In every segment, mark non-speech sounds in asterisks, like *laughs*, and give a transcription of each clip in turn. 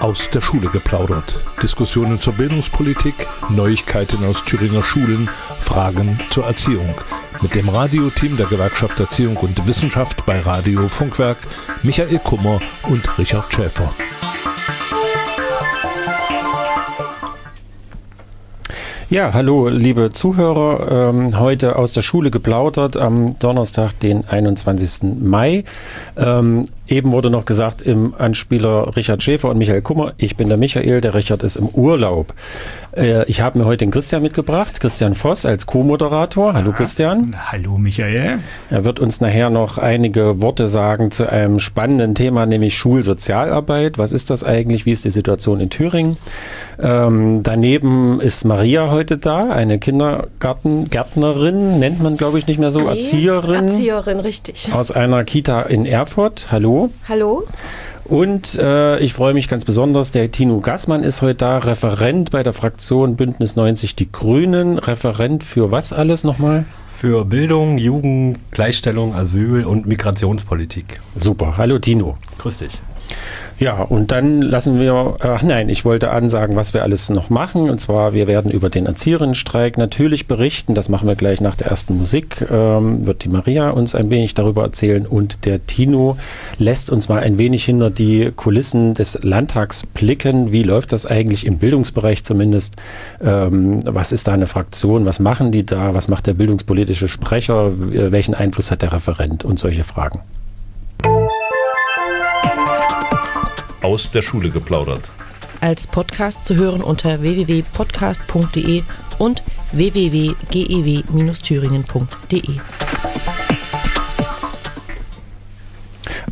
Aus der Schule geplaudert. Diskussionen zur Bildungspolitik, Neuigkeiten aus Thüringer Schulen, Fragen zur Erziehung. Mit dem Radioteam der Gewerkschaft Erziehung und Wissenschaft bei Radio Funkwerk, Michael Kummer und Richard Schäfer. Ja, hallo, liebe Zuhörer. Ähm, heute aus der Schule geplaudert am Donnerstag, den 21. Mai. Ähm, eben wurde noch gesagt im Anspieler Richard Schäfer und Michael Kummer. Ich bin der Michael, der Richard ist im Urlaub. Äh, ich habe mir heute den Christian mitgebracht, Christian Voss als Co-Moderator. Hallo Christian. Hallo Michael. Er wird uns nachher noch einige Worte sagen zu einem spannenden Thema, nämlich Schulsozialarbeit. Was ist das eigentlich? Wie ist die Situation in Thüringen? Ähm, daneben ist Maria heute da, eine Kindergartengärtnerin, nennt man glaube ich nicht mehr so, Nee, Erzieherin. Erzieherin, richtig. Aus einer Kita in Erfurt. Hallo. Hallo? Und äh, ich freue mich ganz besonders, der Tino Gassmann ist heute da, Referent bei der Fraktion Bündnis 90 Die Grünen. Referent für was alles nochmal? Für Bildung, Jugend, Gleichstellung, Asyl und Migrationspolitik. Super. Hallo Tino. Grüß dich. Ja, und dann lassen wir, ach nein, ich wollte ansagen, was wir alles noch machen. Und zwar, wir werden über den Erzieherinnenstreik natürlich berichten. Das machen wir gleich nach der ersten Musik. Ähm, wird die Maria uns ein wenig darüber erzählen. Und der Tino lässt uns mal ein wenig hinter die Kulissen des Landtags blicken. Wie läuft das eigentlich im Bildungsbereich zumindest? Ähm, was ist da eine Fraktion? Was machen die da? Was macht der bildungspolitische Sprecher? Welchen Einfluss hat der Referent? Und solche Fragen. Aus der Schule geplaudert. als Podcast zu hören unter www.podcast.de und www.gew-thüringen.de.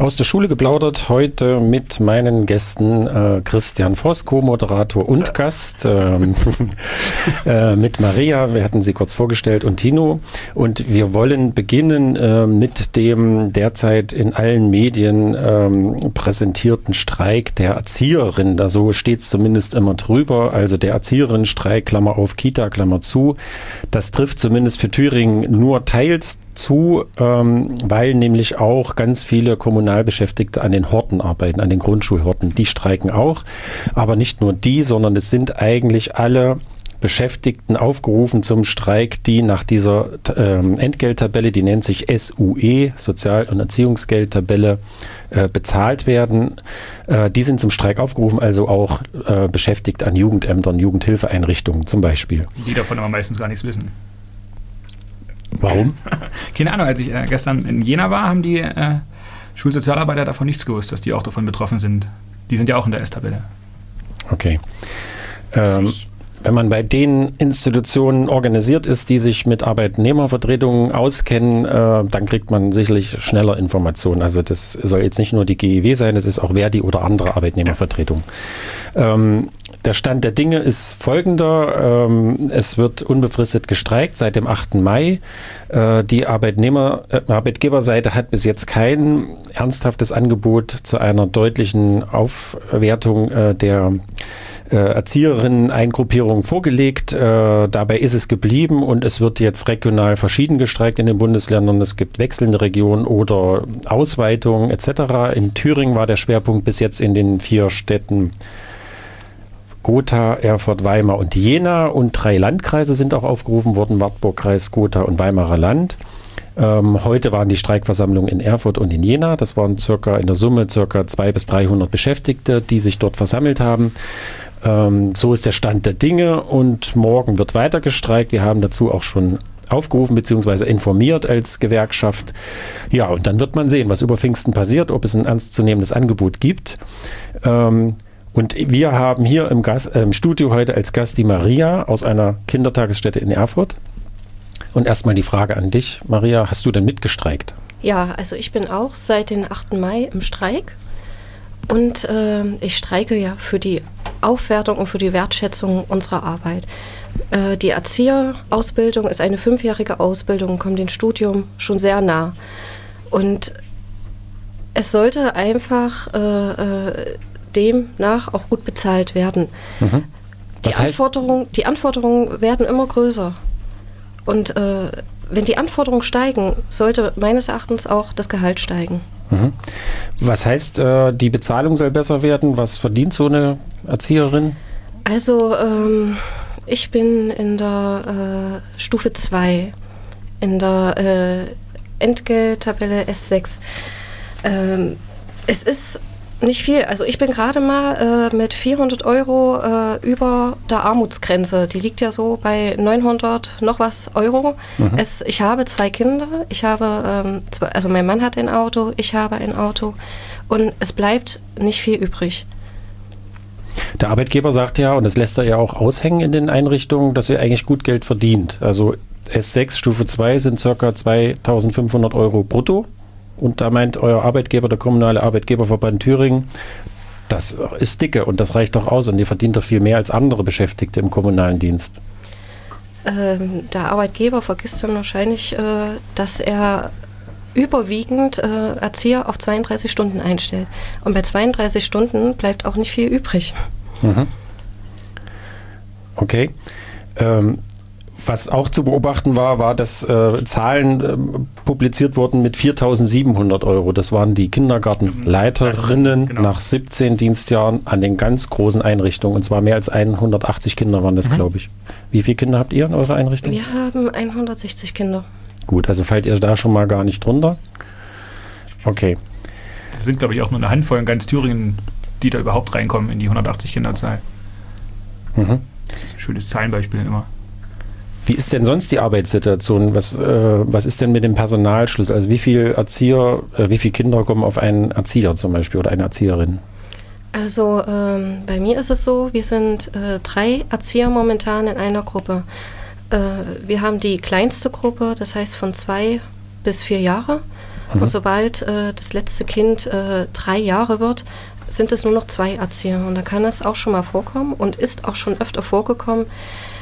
Aus der Schule geplaudert heute mit meinen Gästen äh, Christian Voss, Co-Moderator und Gast, ähm, *laughs* äh, mit Maria, wir hatten sie kurz vorgestellt, und Tino. Und wir wollen beginnen äh, mit dem derzeit in allen Medien ähm, präsentierten Streik der Erzieherin. Da so steht es zumindest immer drüber. Also der Erzieherinnenstreik, Klammer auf, Kita, Klammer zu. Das trifft zumindest für Thüringen nur teils zu, ähm, weil nämlich auch ganz viele Kommunalbeschäftigte an den Horten arbeiten, an den Grundschulhorten. Die streiken auch, aber nicht nur die, sondern es sind eigentlich alle Beschäftigten aufgerufen zum Streik, die nach dieser ähm, Entgelttabelle, die nennt sich SUE, Sozial- und Erziehungsgeldtabelle, äh, bezahlt werden. Äh, die sind zum Streik aufgerufen, also auch äh, beschäftigt an Jugendämtern, Jugendhilfeeinrichtungen zum Beispiel. Die davon aber meistens gar nichts wissen. Warum? *laughs* Keine Ahnung, als ich äh, gestern in Jena war, haben die äh, Schulsozialarbeiter davon nichts gewusst, dass die auch davon betroffen sind. Die sind ja auch in der S-Tabelle. Okay. Ähm, wenn man bei den Institutionen organisiert ist, die sich mit Arbeitnehmervertretungen auskennen, äh, dann kriegt man sicherlich schneller Informationen. Also das soll jetzt nicht nur die GEW sein, es ist auch Verdi oder andere Arbeitnehmervertretungen. Ähm, der Stand der Dinge ist folgender. Ähm, es wird unbefristet gestreikt seit dem 8. Mai. Äh, die Arbeitnehmer, äh, Arbeitgeberseite hat bis jetzt kein ernsthaftes Angebot zu einer deutlichen Aufwertung äh, der äh, Erzieherinnen-Eingruppierung vorgelegt. Äh, dabei ist es geblieben und es wird jetzt regional verschieden gestreikt in den Bundesländern. Es gibt wechselnde Regionen oder Ausweitungen etc. In Thüringen war der Schwerpunkt bis jetzt in den vier Städten Gotha, Erfurt, Weimar und Jena und drei Landkreise sind auch aufgerufen worden, Wartburg-Kreis, Gotha und Weimarer Land. Ähm, heute waren die Streikversammlungen in Erfurt und in Jena. Das waren circa in der Summe circa 200 bis 300 Beschäftigte, die sich dort versammelt haben. Ähm, so ist der Stand der Dinge und morgen wird weiter gestreikt. Wir haben dazu auch schon aufgerufen bzw. informiert als Gewerkschaft. Ja, und dann wird man sehen, was über Pfingsten passiert, ob es ein ernstzunehmendes Angebot gibt. Ähm, und wir haben hier im, Gas, äh, im Studio heute als Gast die Maria aus einer Kindertagesstätte in Erfurt. Und erstmal die Frage an dich, Maria, hast du denn mitgestreikt? Ja, also ich bin auch seit dem 8. Mai im Streik. Und äh, ich streike ja für die Aufwertung und für die Wertschätzung unserer Arbeit. Äh, die Erzieherausbildung ist eine fünfjährige Ausbildung, kommt dem Studium schon sehr nah. Und es sollte einfach äh, äh, demnach auch gut bezahlt werden. Mhm. Die, Anforderungen, die Anforderungen werden immer größer. Und äh, wenn die Anforderungen steigen, sollte meines Erachtens auch das Gehalt steigen. Mhm. Was heißt, äh, die Bezahlung soll besser werden? Was verdient so eine Erzieherin? Also ähm, ich bin in der äh, Stufe 2, in der äh, Entgelttabelle S6. Ähm, es ist nicht viel. Also ich bin gerade mal äh, mit 400 Euro äh, über der Armutsgrenze. Die liegt ja so bei 900 noch was Euro. Mhm. Es, ich habe zwei Kinder. Ich habe, ähm, zwei, also mein Mann hat ein Auto, ich habe ein Auto und es bleibt nicht viel übrig. Der Arbeitgeber sagt ja, und das lässt er ja auch aushängen in den Einrichtungen, dass er eigentlich gut Geld verdient. Also S6 Stufe 2 sind ca. 2500 Euro brutto und da meint euer Arbeitgeber, der kommunale Arbeitgeberverband Thüringen, das ist dicke und das reicht doch aus und ihr verdient doch viel mehr als andere Beschäftigte im kommunalen Dienst. Ähm, der Arbeitgeber vergisst dann wahrscheinlich, äh, dass er überwiegend äh, Erzieher auf 32 Stunden einstellt. Und bei 32 Stunden bleibt auch nicht viel übrig. Mhm. Okay. Ähm, was auch zu beobachten war, war, dass äh, Zahlen äh, publiziert wurden mit 4.700 Euro. Das waren die Kindergartenleiterinnen genau. nach 17 Dienstjahren an den ganz großen Einrichtungen. Und zwar mehr als 180 Kinder waren das, mhm. glaube ich. Wie viele Kinder habt ihr in eurer Einrichtung? Wir haben 160 Kinder. Gut, also fallt ihr da schon mal gar nicht drunter? Okay. Das sind, glaube ich, auch nur eine Handvoll in ganz Thüringen, die da überhaupt reinkommen in die 180 Kinderzahl. Mhm. Das ist ein schönes Zahlenbeispiel immer. Wie ist denn sonst die Arbeitssituation? Was, äh, was ist denn mit dem Personalschluss? Also wie viele Erzieher, äh, wie viele Kinder kommen auf einen Erzieher zum Beispiel oder eine Erzieherin? Also ähm, bei mir ist es so, wir sind äh, drei Erzieher momentan in einer Gruppe. Äh, wir haben die kleinste Gruppe, das heißt von zwei bis vier Jahre. Mhm. Und sobald äh, das letzte Kind äh, drei Jahre wird, sind es nur noch zwei Erzieher. Und da kann es auch schon mal vorkommen und ist auch schon öfter vorgekommen,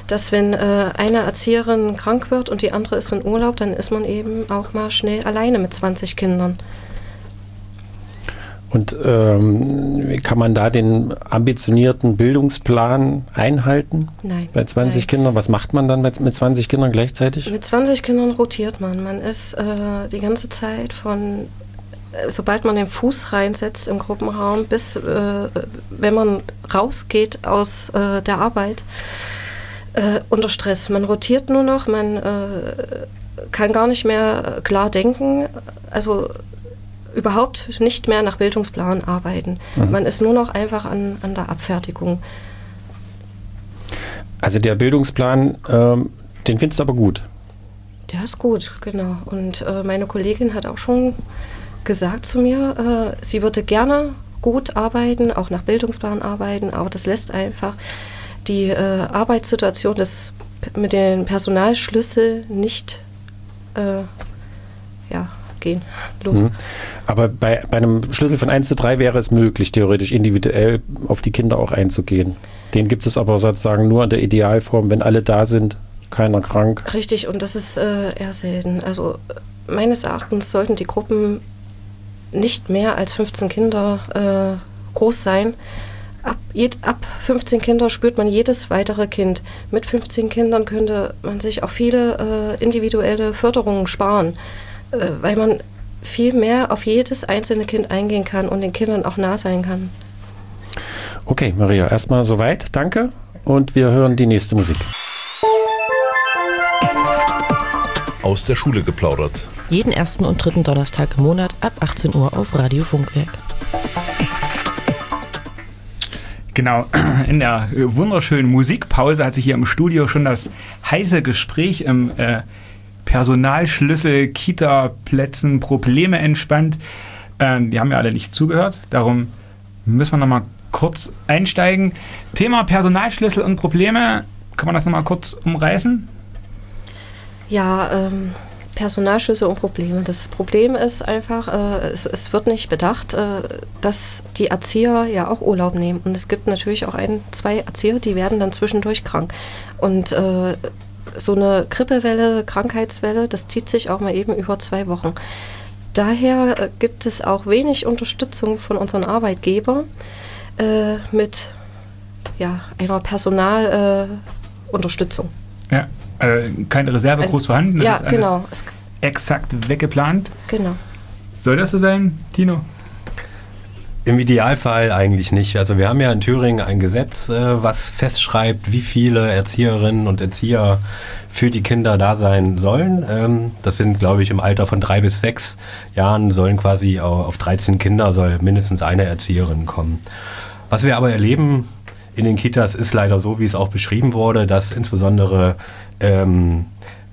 dass wenn äh, eine Erzieherin krank wird und die andere ist in Urlaub, dann ist man eben auch mal schnell alleine mit 20 Kindern. Und ähm, kann man da den ambitionierten Bildungsplan einhalten? Nein. Bei 20 nein. Kindern? Was macht man dann mit, mit 20 Kindern gleichzeitig? Mit 20 Kindern rotiert man. Man ist äh, die ganze Zeit von, äh, sobald man den Fuß reinsetzt im Gruppenraum, bis äh, wenn man rausgeht aus äh, der Arbeit, äh, unter Stress. Man rotiert nur noch, man äh, kann gar nicht mehr klar denken, also überhaupt nicht mehr nach Bildungsplan arbeiten. Mhm. Man ist nur noch einfach an, an der Abfertigung. Also der Bildungsplan, ähm, den findest du aber gut. Der ist gut, genau. Und äh, meine Kollegin hat auch schon gesagt zu mir, äh, sie würde gerne gut arbeiten, auch nach Bildungsplan arbeiten, aber das lässt einfach die äh, Arbeitssituation des, mit den Personalschlüssel nicht äh, ja, gehen. Los. Mhm. Aber bei, bei einem Schlüssel von 1 zu 3 wäre es möglich, theoretisch individuell auf die Kinder auch einzugehen. Den gibt es aber sozusagen nur in der Idealform, wenn alle da sind, keiner krank. Richtig, und das ist äh, eher selten. Also meines Erachtens sollten die Gruppen nicht mehr als 15 Kinder äh, groß sein, ab, ab 15 Kinder spürt man jedes weitere Kind. Mit 15 Kindern könnte man sich auch viele äh, individuelle Förderungen sparen, äh, weil man viel mehr auf jedes einzelne Kind eingehen kann und den Kindern auch nah sein kann. Okay, Maria, erstmal soweit. Danke und wir hören die nächste Musik. Aus der Schule geplaudert. Jeden ersten und dritten Donnerstag im Monat ab 18 Uhr auf Radio Funkwerk. Genau, *clears throat* in der wunderschönen Musikpause hat sich hier im Studio schon das heiße Gespräch im äh, Personalschlüssel, Kita-Plätzen, Probleme entspannt. Äh, die haben ja alle nicht zugehört, darum müssen wir nochmal kurz einsteigen. Thema Personalschlüssel und Probleme, kann man das nochmal kurz umreißen? Ja, ähm, Personalschlüsse und Probleme. Das Problem ist einfach, äh, es, es, wird nicht bedacht, äh, dass die Erzieher ja auch Urlaub nehmen. Und es gibt natürlich auch ein, zwei Erzieher, die werden dann zwischendurch krank. Und äh, so eine Grippewelle, Krankheitswelle, das zieht sich auch mal eben über zwei Wochen. Daher äh, gibt es auch wenig Unterstützung von unseren Arbeitgebern äh, mit ja, einer Personalunterstützung. ja äh, keine Reserve groß vorhanden. Das ja, genau. exakt weggeplant. Genau. Soll das so sein, Tino? Im Idealfall eigentlich nicht. Also wir haben ja in Thüringen ein Gesetz, äh, was festschreibt, wie viele Erzieherinnen und Erzieher für die Kinder da sein sollen. Ähm, das sind, glaube ich, im Alter von drei bis sechs Jahren sollen quasi auf 13 Kinder soll mindestens eine Erzieherin kommen. Was wir aber erleben in den Kitas ist leider so, wie es auch beschrieben wurde, dass insbesondere ähm,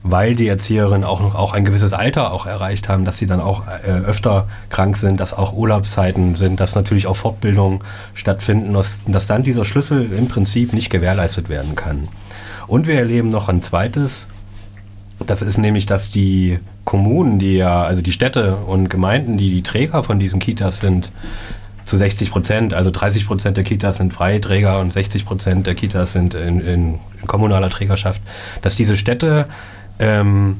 weil die Erzieherinnen auch noch auch ein gewisses Alter auch erreicht haben, dass sie dann auch äh, öfter krank sind, dass auch Urlaubszeiten sind, dass natürlich auch Fortbildungen stattfinden, dass, dass dann dieser Schlüssel im Prinzip nicht gewährleistet werden kann. Und wir erleben noch ein zweites, das ist nämlich, dass die Kommunen, die ja, also die Städte und Gemeinden, die die Träger von diesen Kitas sind, zu 60 Prozent, also 30 Prozent der Kitas sind freie Träger und 60 Prozent der Kitas sind in, in, in kommunaler Trägerschaft, dass diese Städte ähm,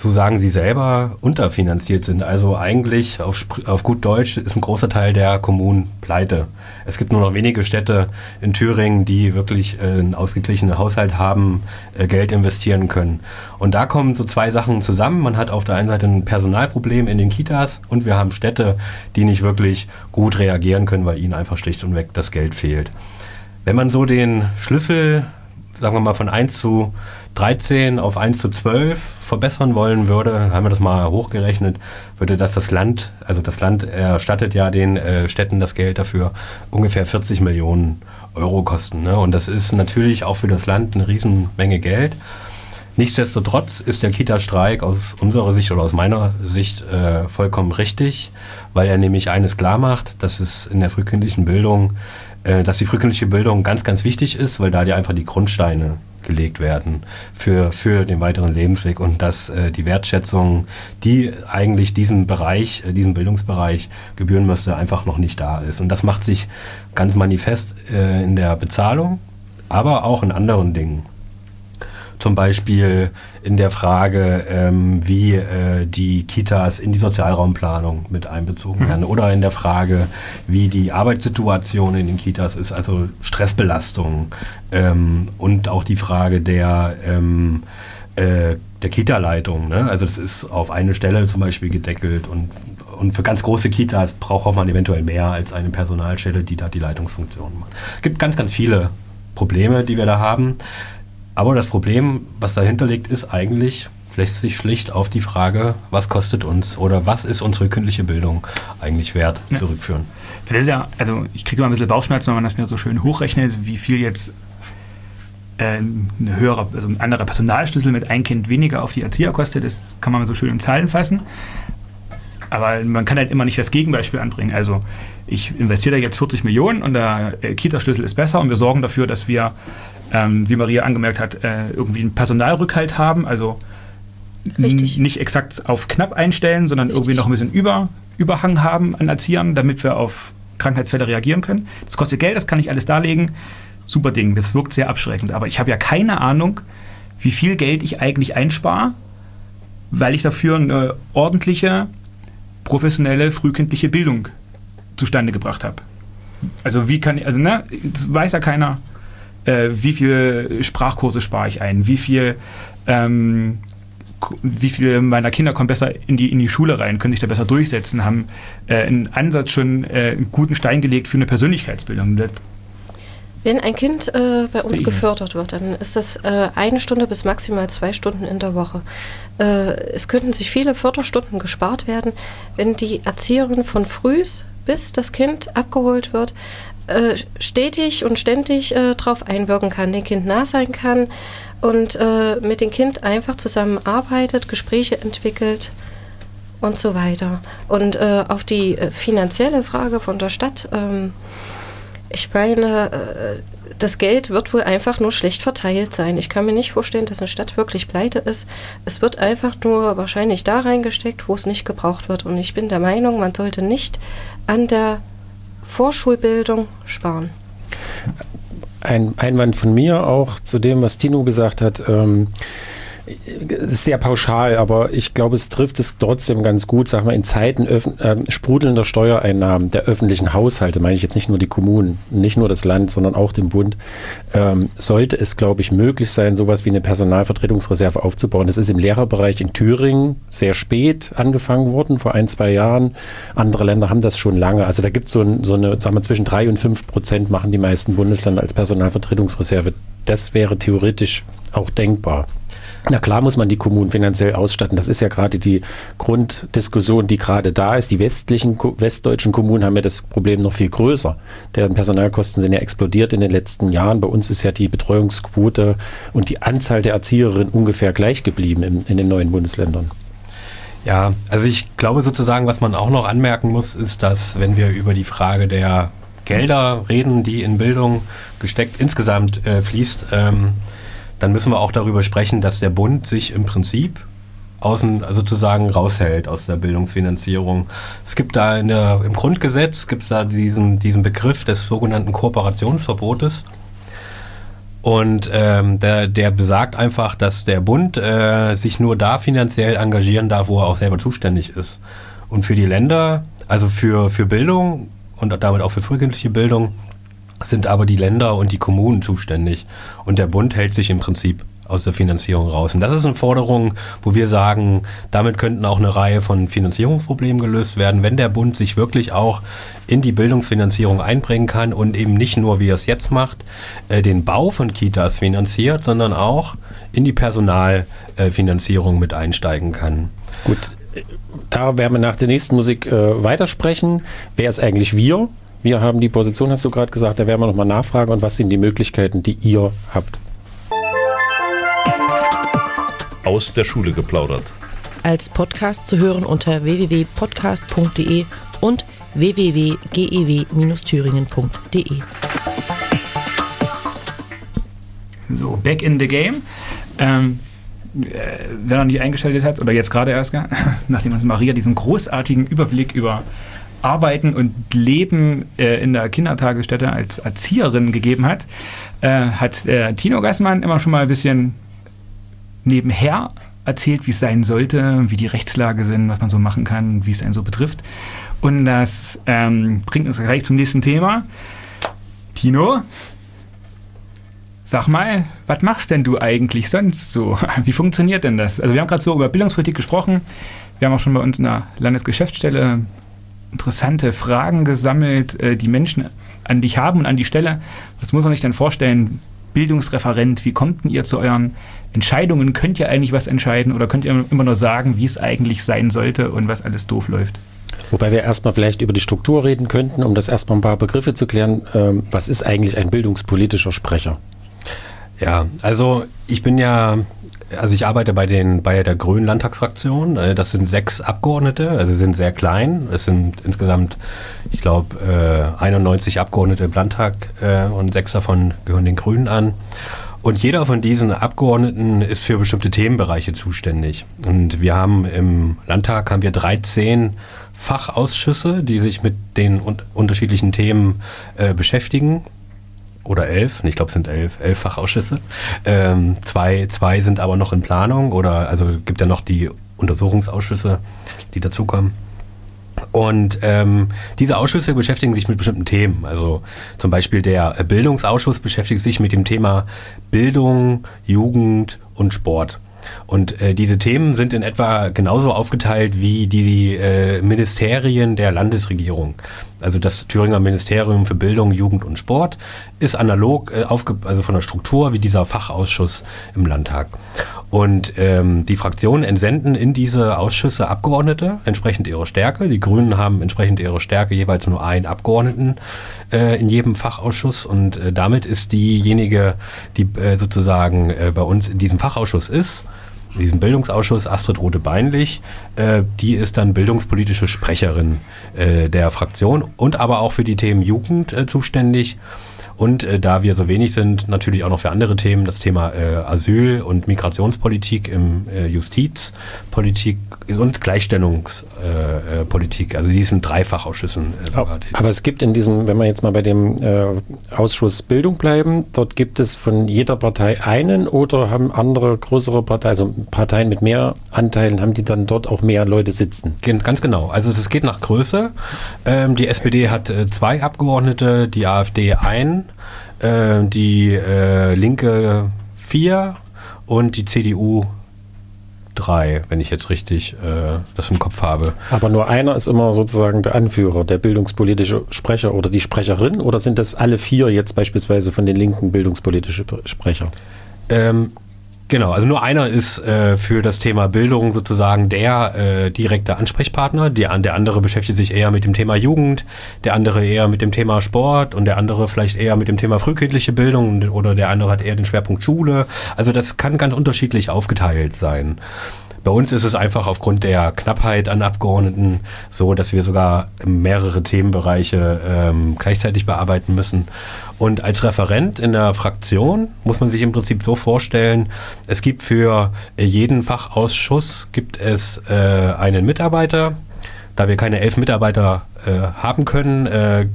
so sagen sie selber, unterfinanziert sind. Also eigentlich auf, auf gut Deutsch ist ein großer Teil der Kommunen pleite. Es gibt nur noch wenige Städte in Thüringen, die wirklich äh, einen ausgeglichenen Haushalt haben, äh, Geld investieren können. Und da kommen so zwei Sachen zusammen. Man hat auf der einen Seite ein Personalproblem in den Kitas und wir haben Städte, die nicht wirklich gut reagieren können, weil ihnen einfach schlicht und weg das Geld fehlt. Wenn man so den Schlüssel, sagen wir mal, von 1 zu 13 auf 1 zu 12 verbessern wollen würde, haben wir das mal hochgerechnet, würde das das Land, also das Land erstattet ja den äh, Städten das Geld dafür, ungefähr 40 Millionen Euro kosten. Ne? Und das ist natürlich auch für das Land eine Riesenmenge Geld. Nichtsdestotrotz ist der Kita-Streik aus unserer Sicht oder aus meiner Sicht äh, vollkommen richtig, weil er nämlich eines klar macht, dass es in der frühkindlichen Bildung, äh, dass die frühkindliche Bildung ganz, ganz wichtig ist, weil da die einfach die Grundsteine gelegt werden für, für den weiteren Lebensweg und dass äh, die Wertschätzung, die eigentlich diesem Bereich, äh, diesem Bildungsbereich gebühren müsste, einfach noch nicht da ist. Und das macht sich ganz manifest äh, in der Bezahlung, aber auch in anderen Dingen zum Beispiel in der Frage, ähm, wie äh, die Kitas in die Sozialraumplanung mit einbezogen mhm. werden oder in der Frage, wie die Arbeitssituation in den Kitas ist, also Stressbelastung ähm, und auch die Frage der ähm, äh, der Kita-Leitung. Ne? Also das ist auf eine Stelle zum Beispiel gedeckelt und, und für ganz große Kitas braucht man eventuell mehr als eine Personalstelle, die da die Leitungsfunktion macht. Es gibt ganz, ganz viele Probleme, die wir da haben. Aber das Problem, was dahinter liegt, ist eigentlich, lässt sich schlicht auf die Frage, was kostet uns oder was ist unsere kündliche Bildung eigentlich wert, ja. zurückführen. Das ist ja, also ich kriege immer ein bisschen Bauchschmerzen, wenn man das mir so schön hochrechnet, wie viel jetzt äh, eine höhere, also ein anderer Personalschlüssel mit ein Kind weniger auf die Erzieher kostet. Das kann man so schön in Zahlen fassen. Aber man kann halt immer nicht das Gegenbeispiel anbringen. Also ich investiere da jetzt 40 Millionen und der äh, Kita-Schlüssel ist besser und wir sorgen dafür, dass wir ähm, wie Maria angemerkt hat, äh, irgendwie einen Personalrückhalt haben, also nicht exakt auf knapp einstellen, sondern Richtig. irgendwie noch ein bisschen über, Überhang haben an Erziehern, damit wir auf Krankheitsfälle reagieren können. Das kostet Geld, das kann ich alles darlegen. Super Ding, das wirkt sehr abschreckend. Aber ich habe ja keine Ahnung, wie viel Geld ich eigentlich einspare, weil ich dafür eine ordentliche, professionelle, frühkindliche Bildung zustande gebracht habe. Also wie kann ich, also ne, weiß ja keiner, äh, wie viele Sprachkurse spare ich ein, wie viel ähm, wie viele meiner Kinder kommen besser in die, in die Schule rein, können sich da besser durchsetzen, haben äh, einen Ansatz schon äh, einen guten Stein gelegt für eine Persönlichkeitsbildung. Das wenn ein Kind äh, bei uns gefördert wird, dann ist das äh, eine Stunde bis maximal zwei Stunden in der Woche. Äh, es könnten sich viele Förderstunden gespart werden, wenn die Erzieherin von frühs bis das Kind abgeholt wird, äh, stetig und ständig äh, darauf einwirken kann, dem Kind nah sein kann und äh, mit dem Kind einfach zusammenarbeitet, Gespräche entwickelt und so weiter. Und äh, auf die finanzielle Frage von der Stadt, ähm, ich meine, äh, das Geld wird wohl einfach nur schlecht verteilt sein. Ich kann mir nicht vorstellen, dass eine Stadt wirklich pleite ist. Es wird einfach nur wahrscheinlich da reingesteckt, wo es nicht gebraucht wird. Und ich bin der Meinung, man sollte nicht an der Vorschulbildung sparen. Ein Einwand von mir auch zu dem, was Tino gesagt hat. Ähm, sehr pauschal, aber ich glaube, es trifft es trotzdem ganz gut, sag mal, in Zeiten äh, sprudelnder Steuereinnahmen der öffentlichen Haushalte, meine ich jetzt nicht nur die Kommunen, nicht nur das Land, sondern auch den Bund, ähm, sollte es, glaube ich, möglich sein, sowas wie eine Personalvertretungsreserve aufzubauen. Das ist im Lehrerbereich in Thüringen sehr spät angefangen worden, vor ein, zwei Jahren. Andere Länder haben das schon lange. Also da gibt es so, ein, so eine, sagen wir, zwischen drei und fünf Prozent machen die meisten Bundesländer als Personalvertretungsreserve. Das wäre theoretisch auch denkbar. Na klar muss man die Kommunen finanziell ausstatten. Das ist ja gerade die Grunddiskussion, die gerade da ist. Die westlichen, westdeutschen Kommunen haben ja das Problem noch viel größer. Deren Personalkosten sind ja explodiert in den letzten Jahren. Bei uns ist ja die Betreuungsquote und die Anzahl der Erzieherinnen ungefähr gleich geblieben in, in den neuen Bundesländern. Ja, also ich glaube sozusagen, was man auch noch anmerken muss, ist, dass wenn wir über die Frage der Gelder reden, die in Bildung gesteckt insgesamt äh, fließt, ähm, dann müssen wir auch darüber sprechen, dass der Bund sich im Prinzip außen also sozusagen raushält aus der Bildungsfinanzierung. Es gibt da der, im Grundgesetz gibt da diesen, diesen Begriff des sogenannten Kooperationsverbotes. Und ähm, der, der besagt einfach, dass der Bund äh, sich nur da finanziell engagieren darf, wo er auch selber zuständig ist. Und für die Länder, also für, für Bildung und damit auch für frühkindliche Bildung, sind aber die Länder und die Kommunen zuständig. Und der Bund hält sich im Prinzip aus der Finanzierung raus. Und das ist eine Forderung, wo wir sagen, damit könnten auch eine Reihe von Finanzierungsproblemen gelöst werden, wenn der Bund sich wirklich auch in die Bildungsfinanzierung einbringen kann und eben nicht nur, wie er es jetzt macht, äh, den Bau von Kitas finanziert, sondern auch in die Personalfinanzierung mit einsteigen kann. Gut, da werden wir nach der nächsten Musik äh, weitersprechen. Wer ist eigentlich wir? Wir haben die Position, hast du gerade gesagt, da werden wir nochmal nachfragen und was sind die Möglichkeiten, die ihr habt. Aus der Schule geplaudert. Als Podcast zu hören unter www.podcast.de und www.gew-thüringen.de. So, back in the game. Ähm, äh, wer noch nicht eingeschaltet hat, oder jetzt gerade erst, *laughs* nachdem uns Maria diesen großartigen Überblick über Arbeiten und Leben äh, in der Kindertagesstätte als Erzieherin gegeben hat, äh, hat äh, Tino Gassmann immer schon mal ein bisschen nebenher erzählt, wie es sein sollte, wie die Rechtslage sind, was man so machen kann, wie es einen so betrifft. Und das ähm, bringt uns gleich zum nächsten Thema. Tino, sag mal, was machst denn du eigentlich sonst so? *laughs* Wie funktioniert denn das? Also wir haben gerade so über Bildungspolitik gesprochen. Wir haben auch schon bei uns in der Landesgeschäftsstelle interessante Fragen gesammelt, äh, die Menschen an dich haben und an die Stelle. Was muss man sich denn vorstellen? Bildungsreferent, wie kommt denn ihr zu euren Entscheidungen? Könnt ihr eigentlich was entscheiden oder könnt ihr immer nur sagen, wie es eigentlich sein sollte und was alles doof läuft? Wobei wir erstmal vielleicht über die Struktur reden könnten, um das erstmal ein paar Begriffe zu klären. Ähm, was ist eigentlich ein bildungspolitischer Sprecher? Ja, also ich bin ja also ich arbeite bei den bei der Grünen Landtagsfraktion. Äh, das sind sechs Abgeordnete, also sind sehr klein. Es sind insgesamt, ich glaube, 91 äh, Abgeordnete im Landtag äh, und sechs davon gehören den Grünen an. Und jeder von diesen Abgeordneten ist für bestimmte Themenbereiche zuständig. Und wir haben im Landtag haben wir 13 Fachausschüsse, die sich mit den un unterschiedlichen Themen beschäftigen oder elf, ich glaube es sind elf, elf Fachausschüsse. Ähm, zwei, zwei sind aber noch in Planung oder also gibt ja noch die Untersuchungsausschüsse, die dazukommen. Und ähm, diese Ausschüsse beschäftigen sich mit bestimmten Themen. Also zum Beispiel der Bildungsausschuss beschäftigt sich mit dem Thema Bildung, Jugend und Sport. Und äh, diese Themen sind in etwa genauso aufgeteilt wie die äh, Ministerien der Landesregierung. Also das Thüringer Ministerium für Bildung, Jugend und Sport ist analog, äh, aufge also von der Struktur wie dieser Fachausschuss im Landtag. Und ähm, die Fraktionen entsenden in diese Ausschüsse Abgeordnete, entsprechend ihrer Stärke. Die Grünen haben entsprechend ihrer Stärke jeweils nur einen Abgeordneten äh, in jedem Fachausschuss. Und äh, damit ist diejenige, die äh, sozusagen äh, bei uns in diesem Fachausschuss ist, in diesem Bildungsausschuss, Astrid Rote-Beinlich, äh, die ist dann bildungspolitische Sprecherin äh, der Fraktion und aber auch für die Themen Jugend zuständig Und äh, da wir so wenig sind, natürlich auch noch für andere Themen, das Thema äh, Asyl- und Migrationspolitik im äh, Justizpolitik und Gleichstellungspolitik. also die sind Dreifachausschüssen äh, sogar. Aber es gibt in diesem, wenn wir jetzt mal bei dem äh, Ausschuss Bildung bleiben, dort gibt es von jeder Partei einen oder haben andere größere Parteien, also Parteien mit mehr Anteilen, haben die dann dort auch mehr Leute sitzen? Ganz genau. Also das geht nach Größe. Ähm, die SPD hat äh, zwei Abgeordnete, die AfD ein, äh, die äh, Linke vier und die CDU drei, wenn ich jetzt richtig äh, das im Kopf habe. Aber nur einer ist immer sozusagen der Anführer, der bildungspolitische Sprecher oder die Sprecherin oder sind das alle vier jetzt beispielsweise von den Linken bildungspolitische Sprecher? Ähm, Genau, also nur einer ist äh, für das Thema Bildung sozusagen der äh, direkte Ansprechpartner. Die, der andere beschäftigt sich eher mit dem Thema Jugend, der andere eher mit dem Thema Sport und der andere vielleicht eher mit dem Thema frühkindliche Bildung oder der andere hat eher den Schwerpunkt Schule. Also das kann ganz unterschiedlich aufgeteilt sein. Bei uns ist es einfach aufgrund der Knappheit an Abgeordneten so, dass wir sogar mehrere Themenbereiche ähm, gleichzeitig bearbeiten müssen. Und als Referent in der Fraktion muss man sich im Prinzip so vorstellen, es gibt für jeden Fachausschuss gibt es äh, einen Mitarbeiter. Da wir keine elf Mitarbeiter äh, haben können, äh,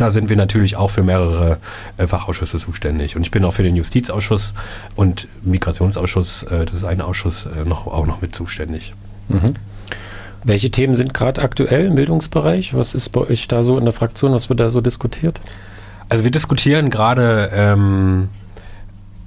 da sind wir natürlich auch für mehrere äh, Fachausschüsse zuständig. Und ich bin auch für den Justizausschuss und Migrationsausschuss, äh, das ist ein Ausschuss, äh, noch, auch noch mit zuständig. Mhm. Welche Themen sind gerade aktuell im Bildungsbereich? Was ist bei euch da so in der Fraktion? Was wird da so diskutiert? Also wir diskutieren gerade ähm,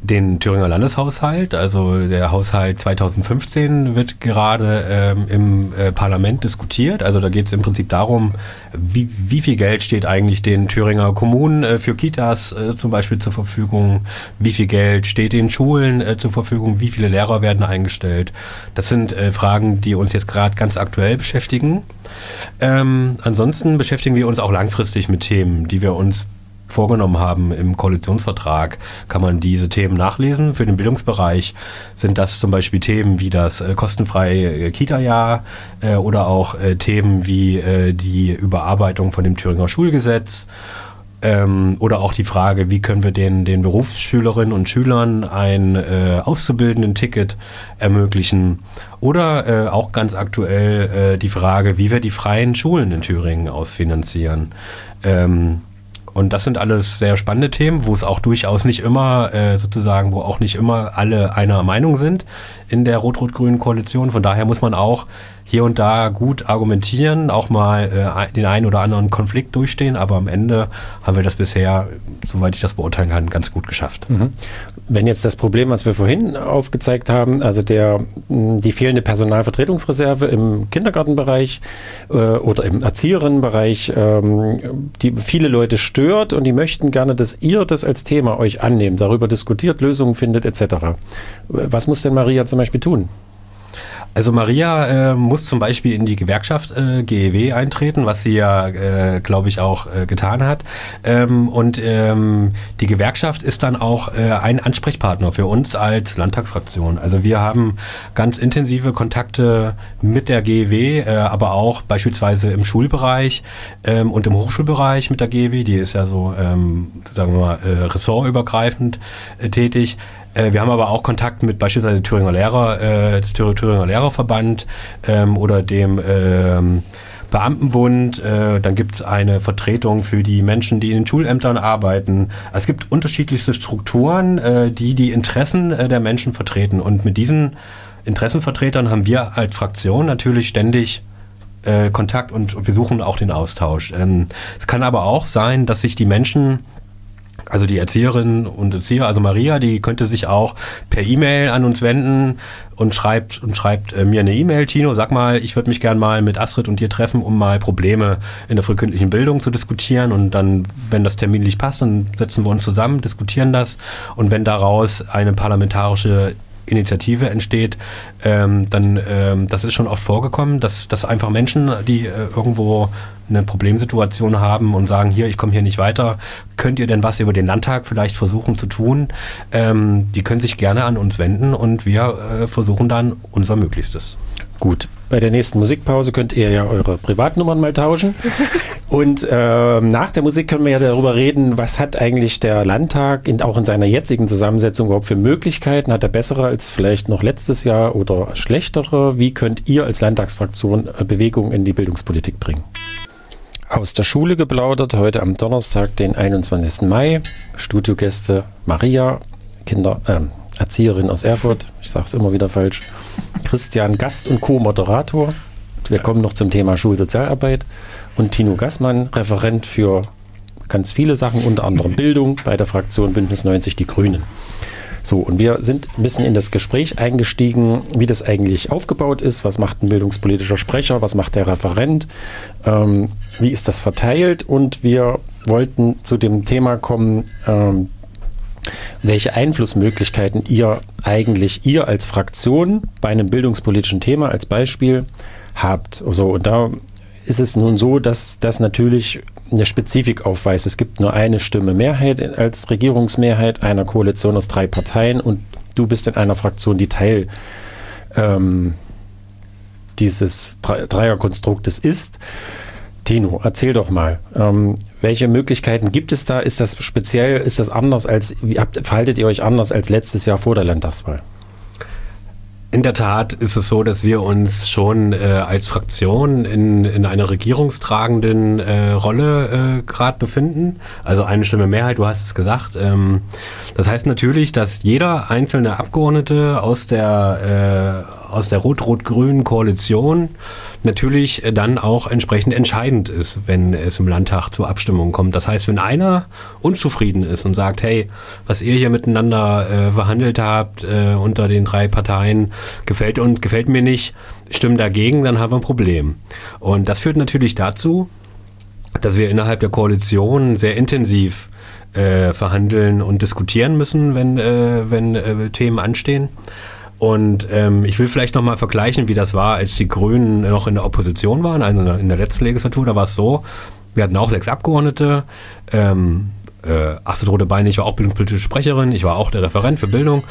den Thüringer Landeshaushalt. Also der Haushalt 2015 wird gerade ähm, im äh, Parlament diskutiert. Also da geht es im Prinzip darum, wie, wie viel Geld steht eigentlich den Thüringer Kommunen äh, für Kitas äh, zum Beispiel zur Verfügung, wie viel Geld steht den Schulen äh, zur Verfügung, wie viele Lehrer werden eingestellt. Das sind äh, Fragen, die uns jetzt gerade ganz aktuell beschäftigen. Ähm, ansonsten beschäftigen wir uns auch langfristig mit Themen, die wir uns vorgenommen haben im Koalitionsvertrag, kann man diese Themen nachlesen. Für den Bildungsbereich sind das zum Beispiel Themen wie das äh, kostenfreie äh, Kita-Jahr äh, oder auch äh, Themen wie äh, die Überarbeitung von dem Thüringer Schulgesetz. Ähm, oder auch die Frage, wie können wir den, den Berufsschülerinnen und Schülern ein äh, Auszubildenden-Ticket ermöglichen. Oder äh, auch ganz aktuell äh, die Frage, wie wir die freien Schulen in Thüringen ausfinanzieren. Ähm, und das sind alles sehr spannende Themen, wo es auch durchaus nicht immer äh, sozusagen, wo auch nicht immer alle einer Meinung sind in der rot-rot-grünen Koalition. Von daher muss man auch hier und da gut argumentieren, auch mal äh, den einen oder anderen Konflikt durchstehen, aber am Ende haben wir das bisher, soweit ich das beurteilen kann, ganz gut geschafft. Mhm. Wenn jetzt das Problem, was wir vorhin aufgezeigt haben, also der, die fehlende Personalvertretungsreserve im Kindergartenbereich äh, oder im Erzieherinnenbereich, ähm, die viele Leute stört und die möchten gerne, dass ihr das als Thema euch annehmt, darüber diskutiert, Lösungen findet etc. Was muss denn Maria zum Beispiel tun? Also Maria äh, muss zum Beispiel in die Gewerkschaft äh, GEW eintreten, was sie ja, äh, glaube ich, auch äh, getan hat. Ähm, und ähm, die Gewerkschaft ist dann auch äh, ein Ansprechpartner für uns als Landtagsfraktion. Also wir haben ganz intensive Kontakte mit der GEW, äh, aber auch beispielsweise im Schulbereich ähm, und im Hochschulbereich mit der GEW. Die ist ja so, ähm, sagen wir mal, ressortübergreifend tätig. Äh, wir haben aber auch Kontakt mit beispielsweise Thüringer Lehrer, äh, das Thüringer Lehrerverband ähm, oder dem ähm, Beamtenbund, äh, dann gibt es eine Vertretung für die Menschen, die in den Schulämtern arbeiten. Es gibt unterschiedlichste Strukturen, äh, die die Interessen äh, der Menschen vertreten. Und mit diesen Interessenvertretern haben wir als Fraktion natürlich ständig äh, Kontakt und wir suchen auch den Austausch. Ähm, es kann aber auch sein, dass sich die Menschen also die Erzieherin und Erzieher, also Maria, die könnte sich auch per E-Mail an uns wenden und schreibt und schreibt äh, mir eine E-Mail, Tino, sag mal, ich würde mich gern mal mit Astrid und dir treffen, um mal Probleme in der frühkindlichen Bildung zu diskutieren. Und dann, wenn das terminlich passt, dann setzen wir uns zusammen, diskutieren das. Und wenn daraus eine parlamentarische Initiative entsteht, ähm, dann ähm, das ist schon oft vorgekommen, dass, dass einfach Menschen, die äh, irgendwo eine Problemsituation haben und sagen, hier, ich komme hier nicht weiter, könnt ihr denn was über den Landtag vielleicht versuchen zu tun? Ähm, die können sich gerne an uns wenden und wir äh, versuchen dann unser Möglichstes. Gut, Bei der nächsten Musikpause könnt ihr ja eure Privatnummern mal tauschen. Und äh, nach der Musik können wir ja darüber reden, was hat eigentlich der Landtag in, auch in seiner jetzigen Zusammensetzung überhaupt für Möglichkeiten? Hat er bessere als vielleicht noch letztes Jahr oder schlechtere? Wie könnt ihr als Landtagsfraktion äh, Bewegung in die Bildungspolitik bringen? Aus der Schule geplaudert, heute am Donnerstag, den 21. Mai. Studiogäste Maria, Kinder, äh, Erzieherin aus Erfurt, ich sage es immer wieder falsch, Christian Gast und Co-Moderator. Wir kommen noch zum Thema Schulsozialarbeit und Tino Gassmann, Referent für ganz viele Sachen, unter anderem Bildung bei der Fraktion Bündnis 90 Die Grünen. So, und wir sind ein bisschen in das Gespräch eingestiegen, wie das eigentlich aufgebaut ist. Was macht ein bildungspolitischer Sprecher? Was macht der Referent? Ähm, wie ist das verteilt? Und wir wollten zu dem Thema kommen, ähm, welche Einflussmöglichkeiten ihr eigentlich, ihr als Fraktion bei einem bildungspolitischen Thema als Beispiel habt. So, und da ist es nun so, dass das natürlich eine Spezifik aufweist. Es gibt nur eine Stimme Mehrheit als Regierungsmehrheit einer Koalition aus drei Parteien und du bist in einer Fraktion, die Teil ähm, dieses Dreierkonstruktes ist. Tino, erzähl doch mal, ähm, welche Möglichkeiten gibt es da? Ist das speziell, ist das anders als, wie habt, verhaltet ihr euch anders als letztes Jahr vor der Landtagswahl? In der Tat ist es so, dass wir uns schon äh, als Fraktion in, in einer regierungstragenden äh, Rolle äh, gerade befinden. Also eine Stimme Mehrheit, du hast es gesagt. Ähm, das heißt natürlich, dass jeder einzelne Abgeordnete aus der, äh, aus der rot-rot-grünen Koalition natürlich dann auch entsprechend entscheidend ist, wenn es im Landtag zur Abstimmung kommt. Das heißt, wenn einer unzufrieden ist und sagt, hey, was ihr hier miteinander äh, verhandelt habt äh, unter den drei Parteien, gefällt uns, gefällt mir nicht, stimmen dagegen, dann haben wir ein Problem. Und das führt natürlich dazu, dass wir innerhalb der Koalition sehr intensiv äh, verhandeln und diskutieren müssen, wenn, äh, wenn äh, Themen anstehen. Und ähm, ich will vielleicht nochmal vergleichen, wie das war, als die Grünen noch in der Opposition waren, also in der letzten Legislatur. Da war es so, wir hatten auch sechs Abgeordnete. Ähm, äh, Astrid Rodebein, ich war auch bildungspolitische Sprecherin, ich war auch der Referent für Bildung.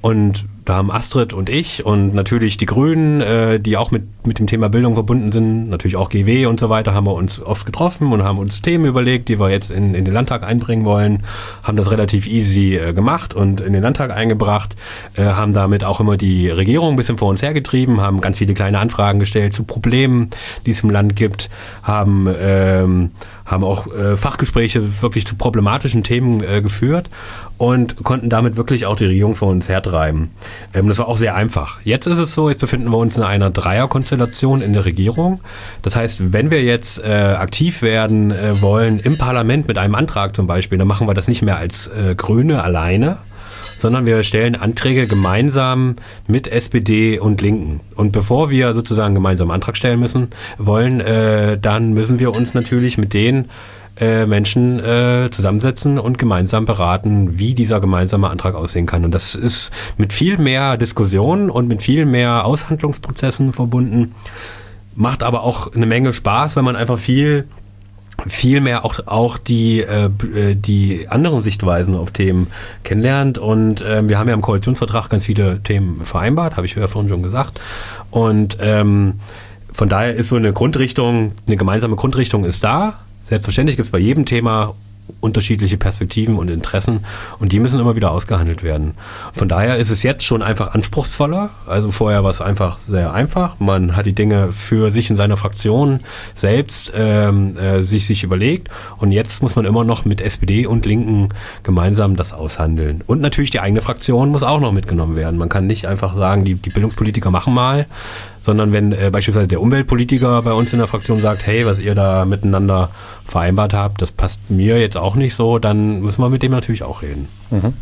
Und da haben Astrid und ich und natürlich die Grünen, äh, die auch mit, mit dem Thema Bildung verbunden sind, natürlich auch GW und so weiter, haben wir uns oft getroffen und haben uns Themen überlegt, die wir jetzt in, in den Landtag einbringen wollen, haben das relativ easy äh, gemacht und in den Landtag eingebracht, äh, haben damit auch immer die Regierung ein bisschen vor uns hergetrieben, haben ganz viele kleine Anfragen gestellt zu Problemen, die es im Land gibt, haben ähm, haben auch äh, Fachgespräche wirklich zu problematischen Themen äh, geführt und konnten damit wirklich auch die Regierung vor uns hertreiben. Ähm, das war auch sehr einfach. Jetzt ist es so, jetzt befinden wir uns in einer Dreierkonstellation in der Regierung. Das heißt, wenn wir jetzt äh, aktiv werden äh, wollen im Parlament mit einem Antrag zum Beispiel, dann machen wir das nicht mehr als äh, Grüne alleine, sondern wir stellen Anträge gemeinsam mit SPD und Linken. Und bevor wir sozusagen gemeinsam Antrag stellen müssen, wollen, äh, dann müssen wir uns natürlich mit den äh, Menschen äh, zusammensetzen und gemeinsam beraten, wie dieser gemeinsame Antrag aussehen kann. Und das ist mit viel mehr Diskussionen und mit viel mehr Aushandlungsprozessen verbunden, macht aber auch eine Menge Spaß, wenn man einfach viel vielmehr auch, auch die, äh, äh, die anderen Sichtweisen auf Themen kennenlernt. Und äh, wir haben ja im Koalitionsvertrag ganz viele Themen vereinbart, habe ich ja vorhin schon gesagt. Und ähm, von daher ist so eine Grundrichtung, eine gemeinsame Grundrichtung ist da. Selbstverständlich gibt es bei jedem Thema unterschiedliche Perspektiven und Interessen und die müssen immer wieder ausgehandelt werden. Von daher ist es jetzt schon einfach anspruchsvoller. Also vorher war es einfach sehr einfach. Man hat die Dinge für sich in seiner Fraktion selbst ähm, äh, sich, sich überlegt und jetzt muss man immer noch mit SPD und Linken gemeinsam das aushandeln. Und natürlich die eigene Fraktion muss auch noch mitgenommen werden. Man kann nicht einfach sagen, die, die Bildungspolitiker machen mal, sondern wenn äh, beispielsweise der Umweltpolitiker bei uns in der Fraktion sagt, hey, was ihr da miteinander vereinbart habt, das passt mir jetzt auch nicht so, dann müssen wir mit dem natürlich auch reden. Mhm.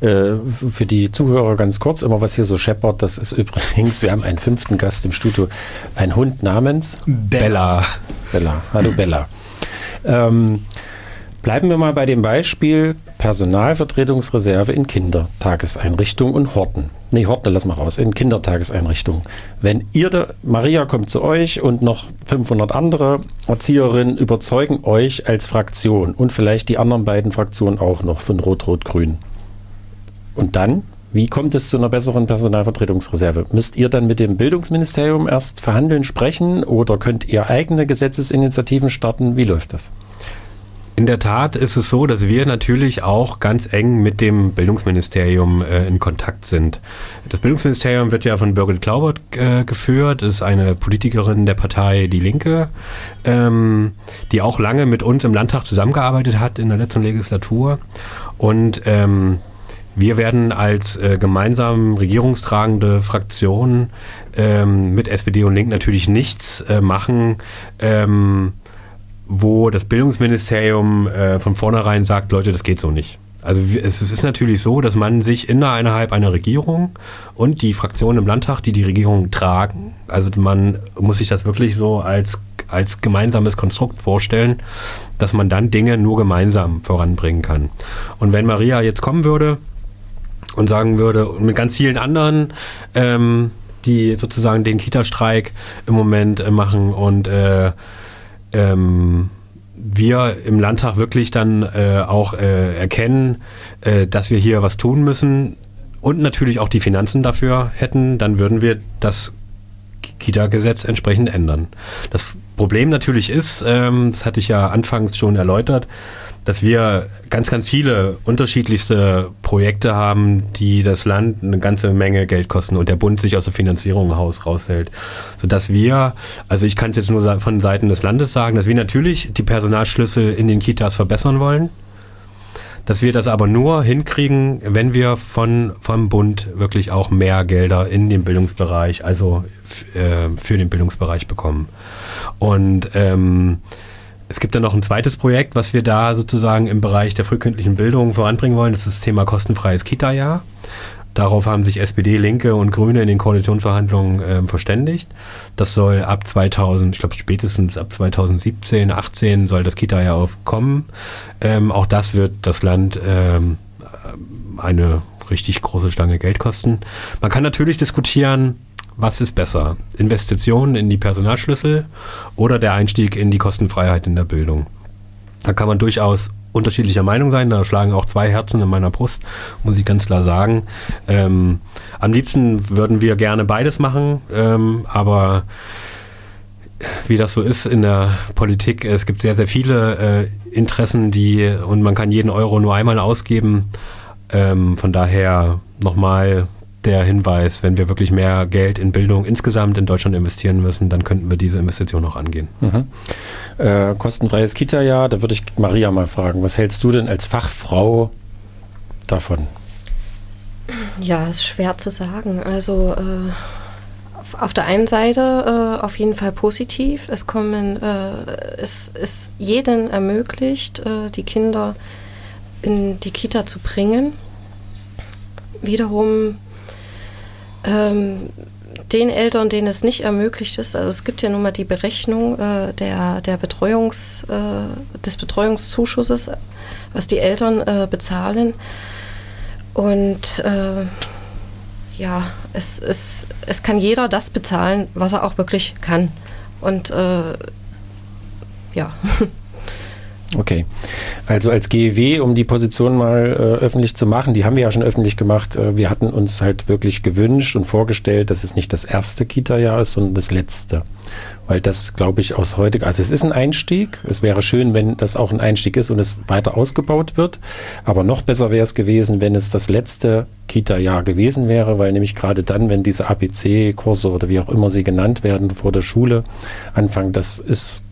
Äh, für die Zuhörer ganz kurz, immer was hier so scheppert, das ist übrigens, wir haben einen fünften Gast im Studio, ein Hund namens Bella. Bella, hallo Bella. Ähm, bleiben wir mal bei dem Beispiel Personalvertretungsreserve in Kindertageseinrichtungen und Horten. Nee, Horten, lass mal raus, in Kindertageseinrichtungen. Wenn ihr, da, Maria kommt zu euch und noch 500 andere Erzieherinnen überzeugen euch als Fraktion und vielleicht die anderen beiden Fraktionen auch noch von Rot-Rot-Grün. Und dann, Wie kommt es zu einer besseren Personalvertretungsreserve? Müsst ihr dann mit dem Bildungsministerium erst verhandeln, sprechen oder könnt ihr eigene Gesetzesinitiativen starten? Wie läuft das? In der Tat ist es so, dass wir natürlich auch ganz eng mit dem Bildungsministerium äh, in Kontakt sind. Das Bildungsministerium wird ja von Birgit Klaubert äh, geführt, ist eine Politikerin der Partei Die Linke, ähm, die auch lange mit uns im Landtag zusammengearbeitet hat in der letzten Legislatur. Und ähm, wir werden als äh, gemeinsam regierungstragende Fraktion ähm, mit SPD und Link natürlich nichts äh, machen, ähm, wo das Bildungsministerium äh, von vornherein sagt, Leute, das geht so nicht. Also es, es ist natürlich so, dass man sich innerhalb einer Regierung und die Fraktionen im Landtag, die die Regierung tragen, also man muss sich das wirklich so als, als gemeinsames Konstrukt vorstellen, dass man dann Dinge nur gemeinsam voranbringen kann. Und wenn Maria jetzt kommen würde und sagen würde, und mit ganz vielen anderen, ähm, die sozusagen den Kita-Streik im Moment äh, machen und äh, ähm, wir im Landtag wirklich dann äh, auch äh, erkennen, äh, dass wir hier was tun müssen und natürlich auch die Finanzen dafür hätten, dann würden wir das Kita-Gesetz entsprechend ändern. Das Problem natürlich ist, ähm, das hatte ich ja anfangs schon erläutert, dass wir ganz, ganz viele unterschiedlichste Projekte haben, die das Land eine ganze Menge Geld kosten und der Bund sich aus der Finanzierung raus, raushält. Sodass wir, also ich kann es jetzt nur von Seiten des Landes sagen, dass wir natürlich die Personalschlüssel in den Kitas verbessern wollen, dass wir das aber nur hinkriegen, wenn wir von, vom Bund wirklich auch mehr Gelder in den Bildungsbereich, also äh, für den Bildungsbereich bekommen. Und ähm, es gibt dann noch ein zweites Projekt, was wir da sozusagen im Bereich der frühkindlichen Bildung voranbringen wollen. Das ist das Thema kostenfreies Kita-Jahr. Darauf haben sich SPD, Linke und Grüne in den Koalitionsverhandlungen äh, verständigt. Das soll ab 2000, ich glaube spätestens ab 2017, 18 soll das Kita-Jahr aufkommen. Ähm, auch das wird das Land ähm, eine richtig große Stange Geld kosten. Man kann natürlich diskutieren, was ist besser? Investitionen in die Personalschlüssel oder der Einstieg in die Kostenfreiheit in der Bildung? Da kann man durchaus unterschiedlicher Meinung sein. Da schlagen auch zwei Herzen in meiner Brust, muss ich ganz klar sagen. Ähm, am liebsten würden wir gerne beides machen, ähm, aber wie das so ist in der Politik, es gibt sehr, sehr viele äh, Interessen, die und man kann jeden Euro nur einmal ausgeben. Ähm, von daher nochmal der Hinweis, wenn wir wirklich mehr Geld in Bildung insgesamt in Deutschland investieren müssen, dann könnten wir diese Investition auch angehen. Mhm. Äh, kostenfreies Kita-Jahr, da würde ich Maria mal fragen, was hältst du denn als Fachfrau davon? Ja, ist schwer zu sagen. Also äh, auf, der einen Seite äh, auf jeden Fall positiv. Es kommen, äh, es ist jedem ermöglicht, äh, die Kinder in die Kita zu bringen. Wiederum ähm, den Eltern, denen es nicht ermöglicht ist, also es gibt ja nun mal die Berechnung äh, der, der Betreuungs, äh, des Betreuungszuschusses, was die Eltern äh, bezahlen. Und äh, ja, es, es, es kann jeder das bezahlen, was er auch wirklich kann. Und äh, ja. *laughs* Okay. Also als GEW, um die Position mal äh, öffentlich zu machen, die haben wir ja schon öffentlich gemacht. Äh, wir hatten uns halt wirklich gewünscht und vorgestellt, dass es nicht das erste Kita-Jahr ist, sondern das letzte. Weil das, glaube ich, aus heute, also es ist ein Einstieg. Es wäre schön, wenn das auch ein Einstieg ist und es weiter ausgebaut wird. Aber noch besser wäre es gewesen, wenn es das letzte Kita-Jahr gewesen wäre, weil nämlich gerade dann, wenn diese APC-Kurse oder wie auch immer sie genannt werden vor der Schule anfangen, das ist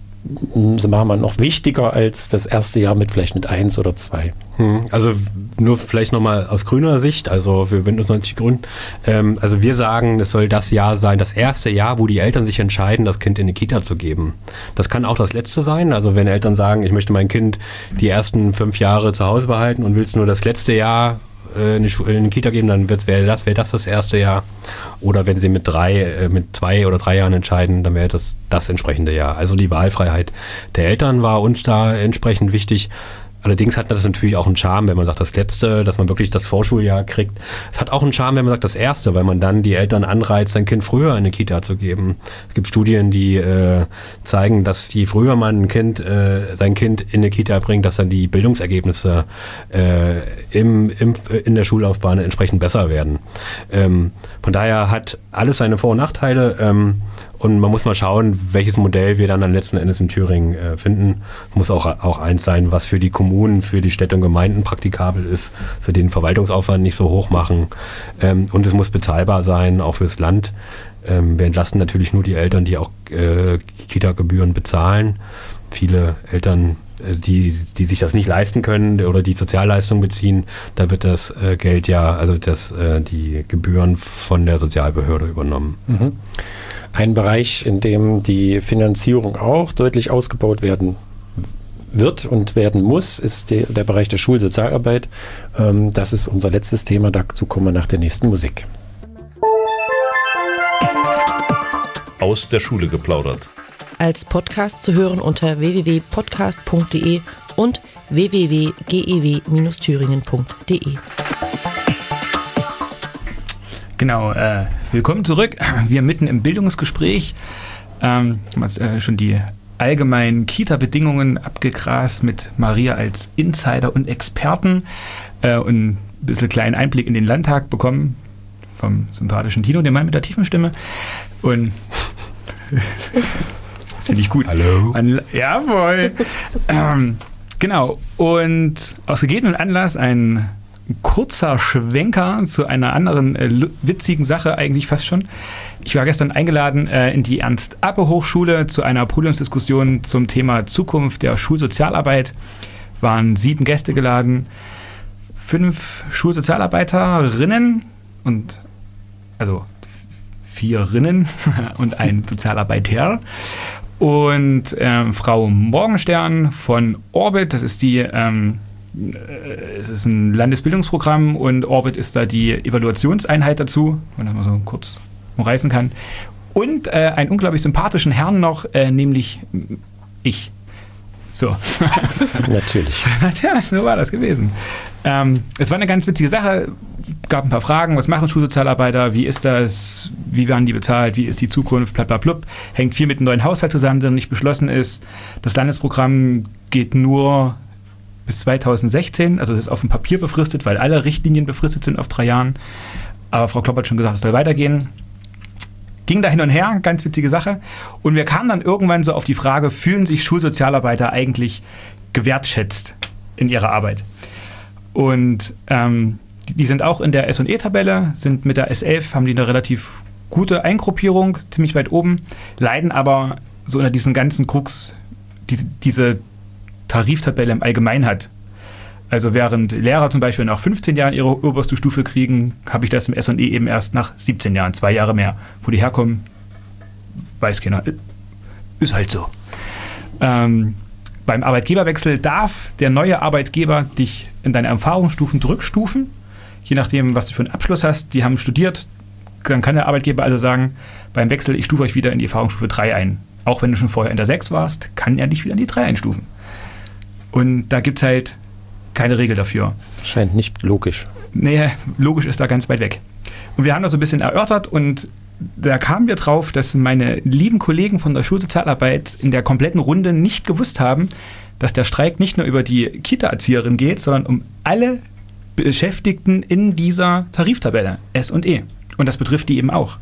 machen wir noch wichtiger als das erste Jahr mit vielleicht mit eins oder zwei. Hm, also nur vielleicht nochmal aus grüner Sicht, also für Windows 90 Gründen. Ähm, also wir sagen, es soll das Jahr sein, das erste Jahr, wo die Eltern sich entscheiden, das Kind in die Kita zu geben. Das kann auch das letzte sein. Also wenn Eltern sagen, ich möchte mein Kind die ersten fünf Jahre zu Hause behalten und will es nur das letzte Jahr äh, in die, in Kita geben, dann wäre das, wär das das erste Jahr. Oder wenn sie mit drei, äh, mit zwei oder drei Jahren entscheiden, dann wäre das das entsprechende Jahr. Also die Wahlfreiheit der Eltern war uns da entsprechend wichtig. Allerdings hat das natürlich auch einen Charme, wenn man sagt, das letzte, dass man wirklich das Vorschuljahr kriegt. Es hat auch einen Charme, wenn man sagt, das erste, weil man dann die Eltern anreizt, sein Kind früher in eine Kita zu geben. Es gibt Studien, die äh, zeigen, dass je früher man ein Kind, äh, sein Kind in eine Kita bringt, dass dann die Bildungsergebnisse äh, im, im, in der Schullaufbahn entsprechend besser werden. Ähm, von daher hat alles seine Vor- und Nachteile. Ähm, und man muss mal schauen, welches Modell wir dann am letzten Endes in Thüringen äh, finden. Muss auch, auch eins sein, was für die Kommunen, für die Städte und Gemeinden praktikabel ist, für den Verwaltungsaufwand nicht so hoch machen. Ähm, und es muss bezahlbar sein, auch fürs Land. Ähm, wir entlasten natürlich nur die Eltern, die auch äh, Kita-Gebühren bezahlen. Viele Eltern äh, die, die sich das nicht leisten können oder die Sozialleistungen beziehen, da wird das äh, Geld ja, also das, äh, die Gebühren von der Sozialbehörde übernommen. Mhm. Ein Bereich, in dem die Finanzierung auch deutlich ausgebaut werden wird und werden muss, ist die, der Bereich der Schulsozialarbeit. Ähm, das ist unser letztes Thema. Dazu kommen wir nach der nächsten Musik. Aus der Schule geplaudert. Als Podcast zu hören unter www.podcast.de und www.gew-thüringen.de. Genau, äh, willkommen zurück. Wir mitten im Bildungsgespräch. Ähm, haben jetzt, äh, schon die allgemeinen Kita-Bedingungen abgegrast mit Maria als Insider und Experten äh, und ein bisschen kleinen Einblick in den Landtag bekommen vom sympathischen Tino, dem Mann mit der tiefen Stimme. Und *laughs* das finde ich gut. Hallo. An, jawohl. ähm, genau. Und aus gegebenem Anlass ein kurzer Schwenker zu einer anderen äh, witzigen Sache eigentlich fast schon. Ich war gestern eingeladen äh, in die Ernst-Appe-Hochschule zu einer Podiumsdiskussion zum Thema Zukunft der Schulsozialarbeit. Waren sieben Gäste geladen, fünf Schulsozialarbeiterinnen und also vier Rinnen *laughs* und ein Sozialarbeiter. Und ähm, Frau Morgenstern von Orbit, das ist die ähm, äh, es ist ein Landesbildungsprogramm und Orbit ist da die Evaluationseinheit dazu, wenn man das mal so kurz umreißen kann. Und äh, einen unglaublich sympathischen Herrn noch, äh, nämlich ich. So. *laughs* Natürlich. *laughs* ja, so war das gewesen. Ähm, es war eine ganz witzige Sache. Gab ein paar Fragen. Was machen Schulsozialarbeiter? Wie ist das? Wie werden die bezahlt? Wie ist die Zukunft? Blablabla. Hängt viel mit dem neuen Haushalt zusammen, der nicht beschlossen ist. Das Landesprogramm geht nur bis 2016. Also es ist auf dem Papier befristet, weil alle Richtlinien befristet sind auf drei Jahren. Aber Frau Klopp hat schon gesagt, es soll weitergehen. Ging da hin und her, ganz witzige Sache. Und wir kamen dann irgendwann so auf die Frage, fühlen sich Schulsozialarbeiter eigentlich gewertschätzt in ihrer Arbeit? Und ähm, die sind auch in der S&E-Tabelle, sind mit der S11, haben die eine relativ gute Eingruppierung, ziemlich weit oben, leiden aber so unter diesen ganzen Krux, diese, diese Tariftabelle im Allgemeinen hat. Also während Lehrer zum Beispiel nach 15 Jahren ihre oberste Stufe kriegen, habe ich das im SE eben erst nach 17 Jahren, zwei Jahre mehr. Wo die herkommen, weiß keiner. Ist halt so. Ähm, beim Arbeitgeberwechsel darf der neue Arbeitgeber dich in deine Erfahrungsstufen zurückstufen, je nachdem, was du für einen Abschluss hast. Die haben studiert, dann kann der Arbeitgeber also sagen, beim Wechsel, ich stufe euch wieder in die Erfahrungsstufe 3 ein. Auch wenn du schon vorher in der 6 warst, kann er dich wieder in die 3 einstufen. Und da gibt es halt keine Regel dafür. Scheint nicht logisch. Nee, logisch ist da ganz weit weg. Und wir haben das so ein bisschen erörtert und da kamen wir drauf, dass meine lieben Kollegen von der Schulsozialarbeit in der kompletten Runde nicht gewusst haben, dass der Streik nicht nur über die Kita-Erzieherin geht, sondern um alle Beschäftigten in dieser Tariftabelle S und E. Und das betrifft die eben auch.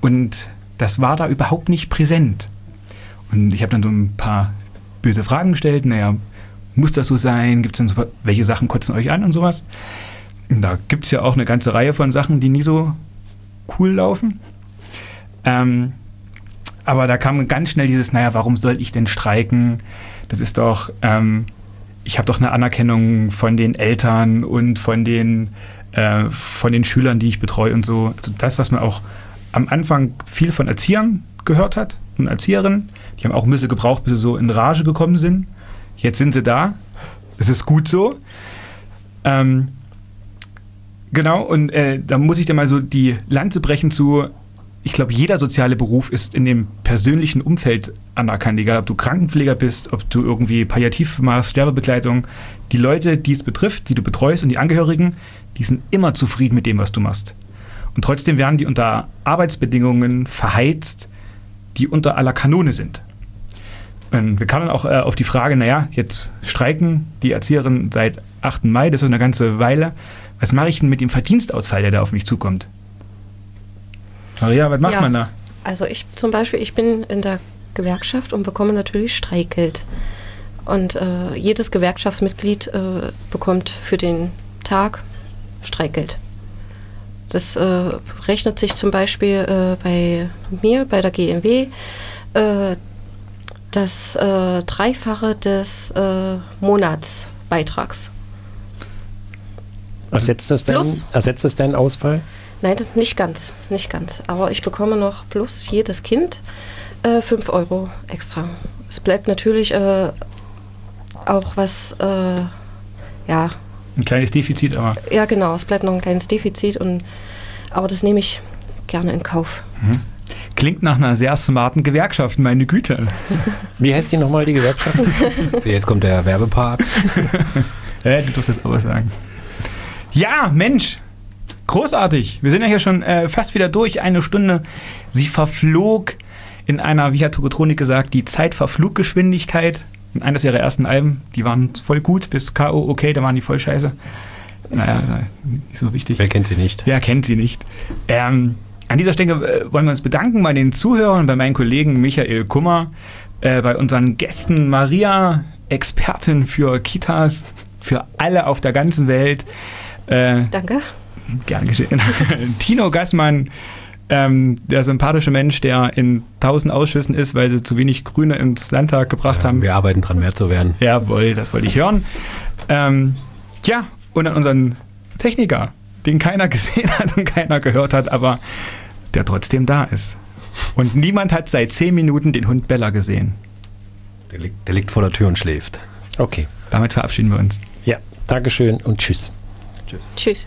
Und das war da überhaupt nicht präsent. Und ich habe dann so ein paar böse Fragen gestellt. Naja, muss das so sein? Gibt denn so, welche Sachen kotzen euch an und sowas? Da gibt es ja auch eine ganze Reihe von Sachen, die nie so cool laufen. Ähm, aber da kam ganz schnell dieses, naja, warum soll ich denn streiken? Das ist doch, ähm, ich habe doch eine Anerkennung von den Eltern und von den, äh, von den Schülern, die ich betreue und so. Also das, was man auch am Anfang viel von Erziehern gehört hat und Erzieherinnen. Die haben auch ein bisschen gebraucht, bis sie so in Rage gekommen sind. Jetzt sind sie da. Das ist gut so. Ähm, genau, und äh, da muss ich dir mal so die Lanze brechen zu, ich glaube, jeder soziale Beruf ist in dem persönlichen Umfeld anerkannt, egal ob du Krankenpfleger bist, ob du irgendwie Palliativ machst, Sterbebegleitung. Die Leute, die es betrifft, die du betreust und die Angehörigen, die sind immer zufrieden mit dem, was du machst. Und trotzdem werden die unter Arbeitsbedingungen verheizt, die unter aller Kanone sind. Und wir kamen auch äh, auf die Frage, naja, jetzt streiken die Erzieherinnen seit 8. Mai, das ist so eine ganze Weile. Was mache ich denn mit dem Verdienstausfall, der da auf mich zukommt? Maria, was macht Ja. man da? Also ich zum Beispiel, ich bin in der Gewerkschaft und bekomme natürlich Streikgeld. Und äh, jedes Gewerkschaftsmitglied äh, bekommt für den Tag Streikgeld. Das äh, rechnet sich zum Beispiel äh, bei mir, bei der GMW, äh, das äh, Dreifache des äh, Monatsbeitrags. Ersetzt das, dein, Plus. ersetzt das deinen Ausfall? Nein, nicht ganz, nicht ganz. Aber ich bekomme noch plus jedes Kind äh, 5 Euro extra. Es bleibt natürlich äh, auch was, äh, ja, Ein kleines Defizit, aber ja genau, es bleibt noch ein kleines Defizit und aber das nehme ich gerne in Kauf. Klingt nach einer sehr smarten Gewerkschaft, meine Güte. Wie heißt die nochmal, die Gewerkschaft? *laughs* Jetzt kommt der Werbepart. Ja, *laughs* du durftest auch was sagen. Ja, Mensch, großartig. Wir sind ja hier schon äh, fast wieder durch. Eine Stunde. Sie verflog in einer, wie hat Tokotronik gesagt, die Zeitverfluggeschwindigkeit. In eines ihrer ersten Alben, die waren voll gut, bis K.O. okay, da waren die voll scheiße. Naja, nicht so wichtig. Wer kennt sie nicht? Wer kennt sie nicht? Ähm, an dieser Stelle äh, wollen wir uns bedanken bei den Zuhörern, bei meinen Kollegen Michael Kummer, äh, bei unseren Gästen Maria, Expertin für Kitas, für alle auf der ganzen Welt. Äh, Danke. gern geschehen. *laughs* Tino Gassmann, ähm, der sympathische Mensch, der in tausend Ausschüssen ist, weil sie zu wenig Grüne ins Landtag gebracht haben. Wir arbeiten dran, mehr zu werden. Jawohl, das wollte ich hören. Ähm, ja, und an unseren Techniker, den keiner gesehen hat und keiner gehört hat, aber der trotzdem da ist. Und niemand hat seit zehn Minuten den Hund Bella gesehen. Der liegt, der liegt vor der Tür und schläft. Okay. Damit verabschieden wir uns. Ja, Dankeschön und tschüss. Tschüss. Tschüss.